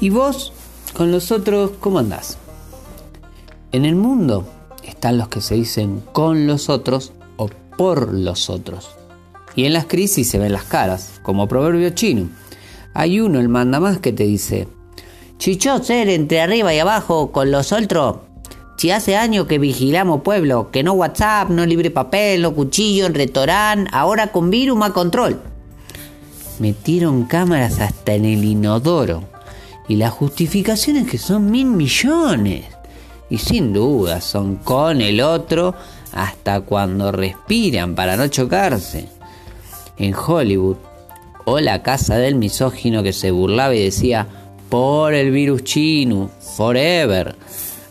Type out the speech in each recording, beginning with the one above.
¿Y vos, con los otros, cómo andás? En el mundo están los que se dicen con los otros o por los otros. Y en las crisis se ven las caras, como proverbio chino. Hay uno, el mandamás, que te dice, Chichó ser entre arriba y abajo con los otros. Si hace años que vigilamos pueblo, que no WhatsApp, no libre papel, no cuchillo en restaurante, ahora con virus más control. Metieron cámaras hasta en el inodoro. Y las justificaciones que son mil millones. Y sin duda son con el otro hasta cuando respiran para no chocarse. En Hollywood, o la casa del misógino que se burlaba y decía, por el virus chino, forever.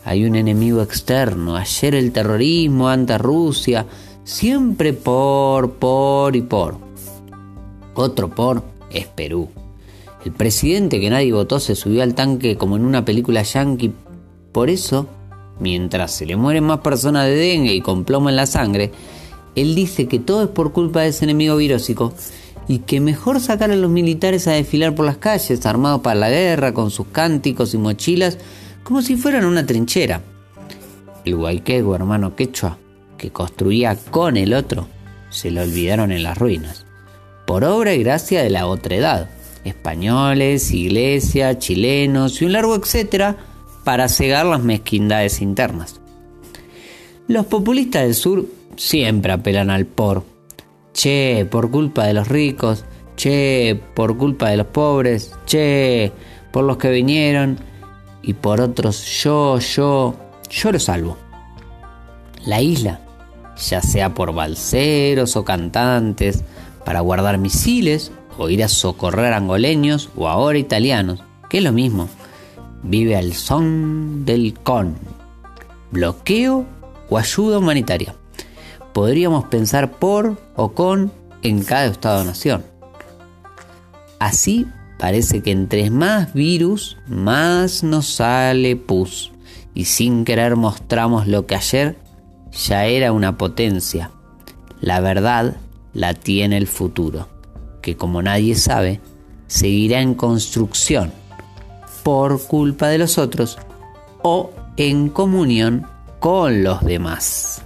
Hay un enemigo externo, ayer el terrorismo ante Rusia, siempre por, por y por. Otro por es Perú. El presidente que nadie votó se subió al tanque como en una película yankee. Por eso, mientras se le mueren más personas de dengue y con plomo en la sangre, él dice que todo es por culpa de ese enemigo virósico y que mejor sacar a los militares a desfilar por las calles armados para la guerra con sus cánticos y mochilas como si fueran una trinchera. El guayquego hermano quechua que construía con el otro se lo olvidaron en las ruinas, por obra y gracia de la otra edad, españoles, iglesia, chilenos y un largo etcétera para cegar las mezquindades internas. Los populistas del sur siempre apelan al por che, por culpa de los ricos, che, por culpa de los pobres, che, por los que vinieron y por otros yo, yo, yo lo salvo. La isla, ya sea por balseros o cantantes, para guardar misiles o ir a socorrer angoleños o ahora italianos, que es lo mismo, vive al son del con, bloqueo o ayuda humanitaria podríamos pensar por o con en cada estado-nación. Así parece que entre más virus, más nos sale pus. Y sin querer mostramos lo que ayer ya era una potencia. La verdad la tiene el futuro, que como nadie sabe, seguirá en construcción por culpa de los otros o en comunión con los demás.